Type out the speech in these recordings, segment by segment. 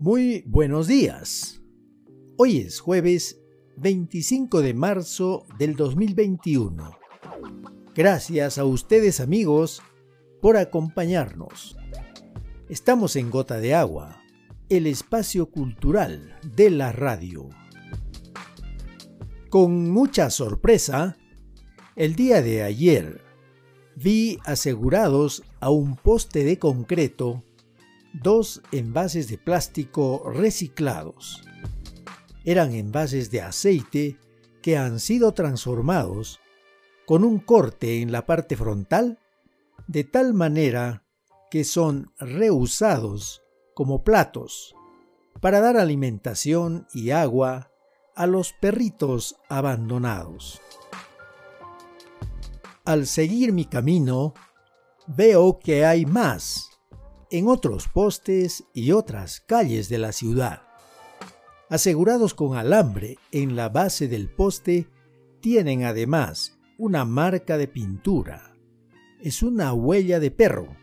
Muy buenos días. Hoy es jueves 25 de marzo del 2021. Gracias a ustedes amigos por acompañarnos. Estamos en Gota de Agua, el espacio cultural de la radio. Con mucha sorpresa, el día de ayer vi asegurados a un poste de concreto dos envases de plástico reciclados. Eran envases de aceite que han sido transformados con un corte en la parte frontal de tal manera que son reusados como platos para dar alimentación y agua a los perritos abandonados. Al seguir mi camino, veo que hay más en otros postes y otras calles de la ciudad. Asegurados con alambre en la base del poste, tienen además una marca de pintura. Es una huella de perro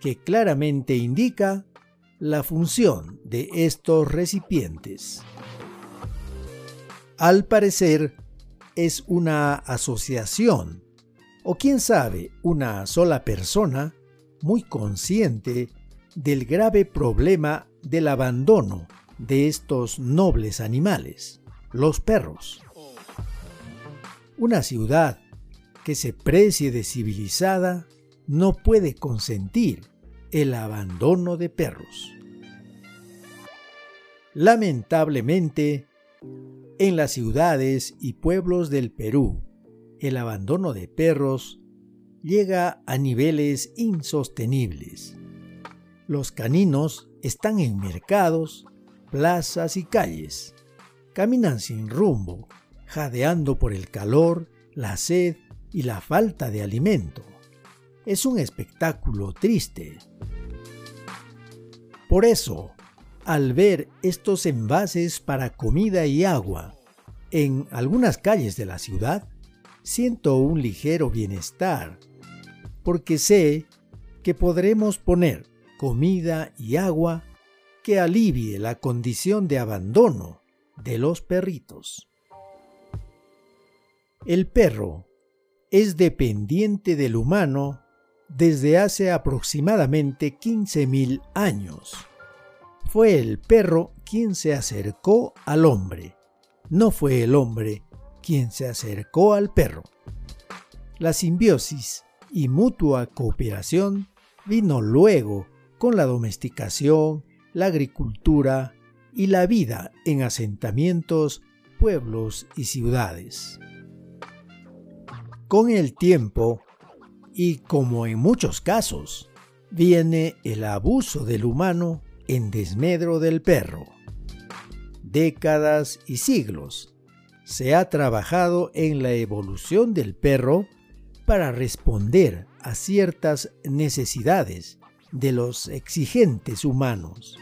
que claramente indica la función de estos recipientes. Al parecer, es una asociación o quién sabe, una sola persona muy consciente del grave problema del abandono de estos nobles animales, los perros. Una ciudad que se precie de civilizada no puede consentir el abandono de perros. Lamentablemente, en las ciudades y pueblos del Perú, el abandono de perros llega a niveles insostenibles. Los caninos están en mercados, plazas y calles. Caminan sin rumbo, jadeando por el calor, la sed y la falta de alimento. Es un espectáculo triste. Por eso, al ver estos envases para comida y agua en algunas calles de la ciudad, siento un ligero bienestar porque sé que podremos poner comida y agua que alivie la condición de abandono de los perritos. El perro es dependiente del humano desde hace aproximadamente 15.000 años. Fue el perro quien se acercó al hombre, no fue el hombre quien se acercó al perro. La simbiosis y mutua cooperación vino luego con la domesticación, la agricultura y la vida en asentamientos, pueblos y ciudades. Con el tiempo, y como en muchos casos, viene el abuso del humano en desmedro del perro. Décadas y siglos se ha trabajado en la evolución del perro para responder a ciertas necesidades de los exigentes humanos.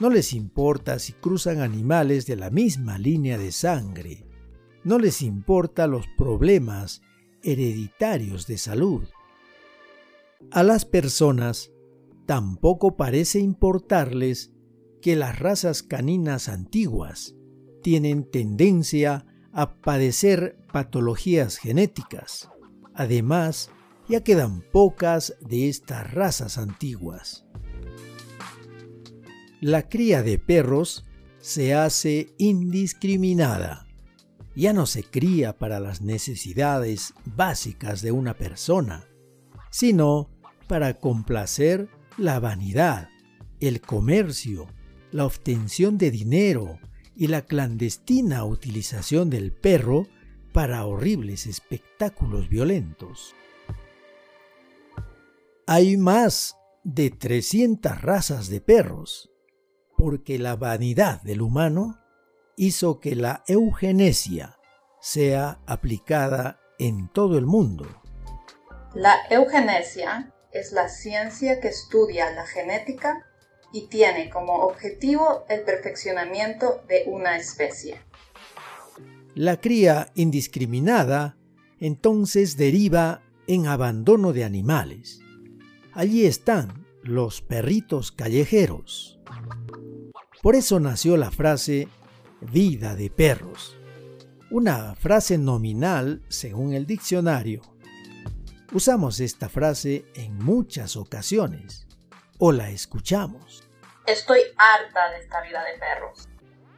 No les importa si cruzan animales de la misma línea de sangre. No les importa los problemas hereditarios de salud. A las personas tampoco parece importarles que las razas caninas antiguas tienen tendencia a padecer patologías genéticas Además, ya quedan pocas de estas razas antiguas. La cría de perros se hace indiscriminada. Ya no se cría para las necesidades básicas de una persona, sino para complacer la vanidad, el comercio, la obtención de dinero y la clandestina utilización del perro para horribles espectáculos violentos. Hay más de 300 razas de perros, porque la vanidad del humano hizo que la eugenesia sea aplicada en todo el mundo. La eugenesia es la ciencia que estudia la genética y tiene como objetivo el perfeccionamiento de una especie. La cría indiscriminada entonces deriva en abandono de animales. Allí están los perritos callejeros. Por eso nació la frase vida de perros, una frase nominal según el diccionario. Usamos esta frase en muchas ocasiones o la escuchamos. Estoy harta de esta vida de perros.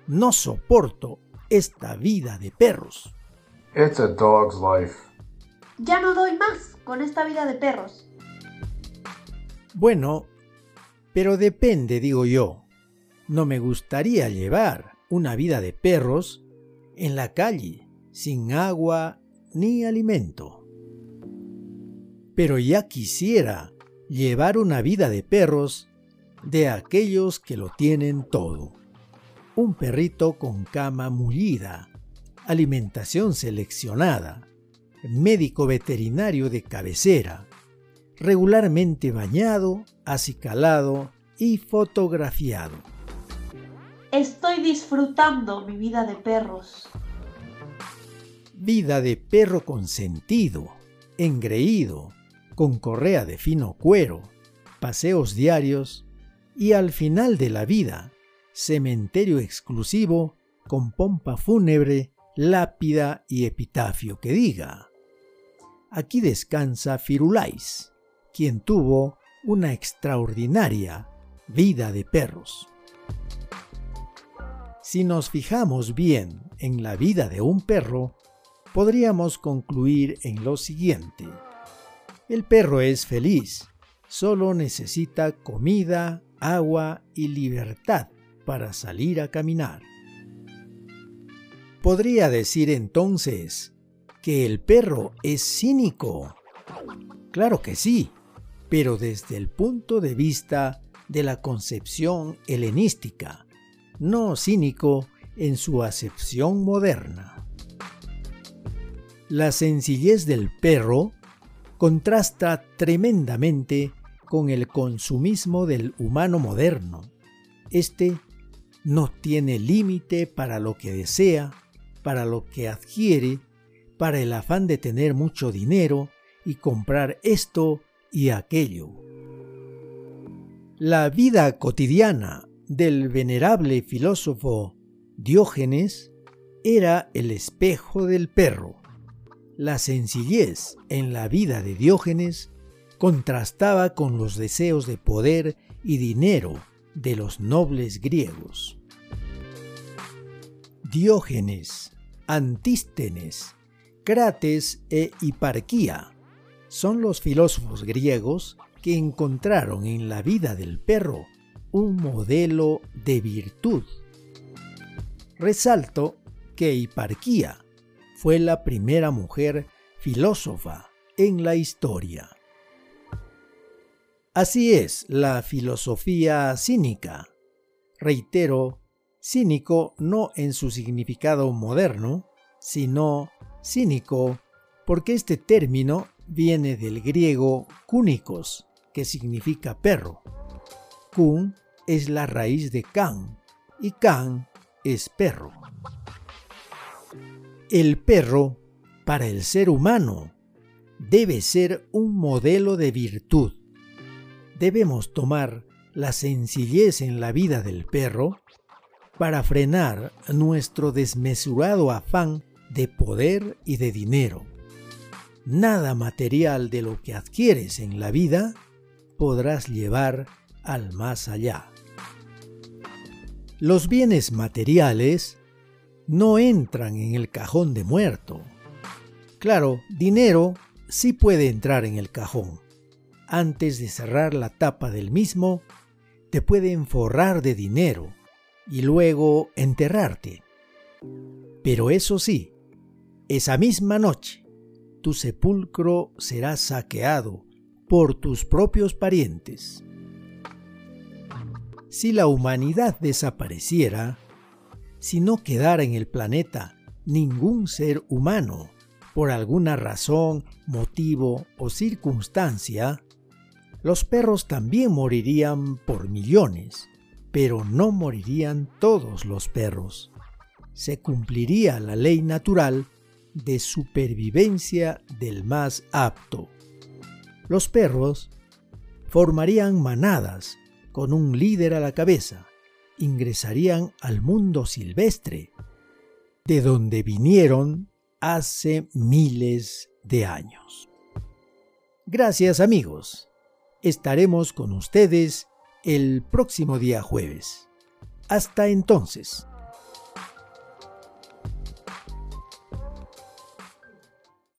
No soporto esta vida de perros. It's a dog's life. Ya no doy más con esta vida de perros. Bueno, pero depende, digo yo. No me gustaría llevar una vida de perros en la calle, sin agua ni alimento. Pero ya quisiera llevar una vida de perros de aquellos que lo tienen todo. Un perrito con cama mullida, alimentación seleccionada, médico veterinario de cabecera, regularmente bañado, acicalado y fotografiado. Estoy disfrutando mi vida de perros. Vida de perro consentido, engreído, con correa de fino cuero, paseos diarios y al final de la vida, cementerio exclusivo con pompa fúnebre, lápida y epitafio que diga. Aquí descansa Firulais, quien tuvo una extraordinaria vida de perros. Si nos fijamos bien en la vida de un perro, podríamos concluir en lo siguiente. El perro es feliz, solo necesita comida, agua y libertad para salir a caminar. Podría decir entonces que el perro es cínico. Claro que sí, pero desde el punto de vista de la concepción helenística, no cínico en su acepción moderna. La sencillez del perro contrasta tremendamente con el consumismo del humano moderno. Este no tiene límite para lo que desea, para lo que adquiere, para el afán de tener mucho dinero y comprar esto y aquello. La vida cotidiana del venerable filósofo Diógenes era el espejo del perro. La sencillez en la vida de Diógenes contrastaba con los deseos de poder y dinero de los nobles griegos. Diógenes, Antístenes, Crates e Hiparquía son los filósofos griegos que encontraron en la vida del perro un modelo de virtud. Resalto que Hiparquía fue la primera mujer filósofa en la historia. Así es la filosofía cínica. Reitero, cínico no en su significado moderno, sino cínico porque este término viene del griego cúnicos, que significa perro. Kun es la raíz de can y can es perro. El perro, para el ser humano, debe ser un modelo de virtud. Debemos tomar la sencillez en la vida del perro para frenar nuestro desmesurado afán de poder y de dinero. Nada material de lo que adquieres en la vida podrás llevar al más allá. Los bienes materiales no entran en el cajón de muerto. Claro, dinero sí puede entrar en el cajón. Antes de cerrar la tapa del mismo, te pueden forrar de dinero y luego enterrarte. Pero eso sí, esa misma noche, tu sepulcro será saqueado por tus propios parientes. Si la humanidad desapareciera, si no quedara en el planeta ningún ser humano, por alguna razón, motivo o circunstancia, los perros también morirían por millones, pero no morirían todos los perros. Se cumpliría la ley natural de supervivencia del más apto. Los perros formarían manadas con un líder a la cabeza ingresarían al mundo silvestre, de donde vinieron hace miles de años. Gracias amigos. Estaremos con ustedes el próximo día jueves. Hasta entonces.